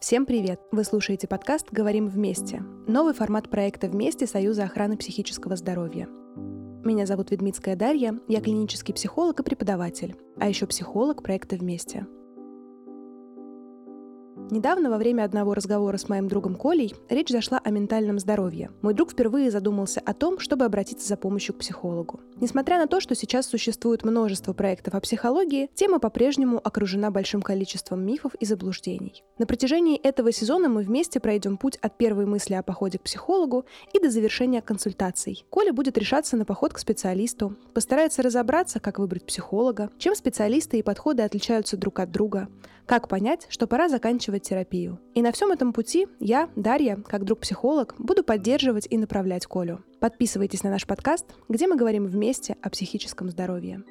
Всем привет! Вы слушаете подкаст «Говорим вместе» — новый формат проекта «Вместе» Союза охраны психического здоровья. Меня зовут Ведмитская Дарья, я клинический психолог и преподаватель, а еще психолог проекта «Вместе». Недавно во время одного разговора с моим другом Колей речь зашла о ментальном здоровье. Мой друг впервые задумался о том, чтобы обратиться за помощью к психологу. Несмотря на то, что сейчас существует множество проектов о психологии, тема по-прежнему окружена большим количеством мифов и заблуждений. На протяжении этого сезона мы вместе пройдем путь от первой мысли о походе к психологу и до завершения консультаций. Коля будет решаться на поход к специалисту, постарается разобраться, как выбрать психолога, чем специалисты и подходы отличаются друг от друга, как понять, что пора заканчивать терапию. И на всем этом пути я, Дарья, как друг-психолог, буду поддерживать и направлять Колю. Подписывайтесь на наш подкаст, где мы говорим вместе о психическом здоровье.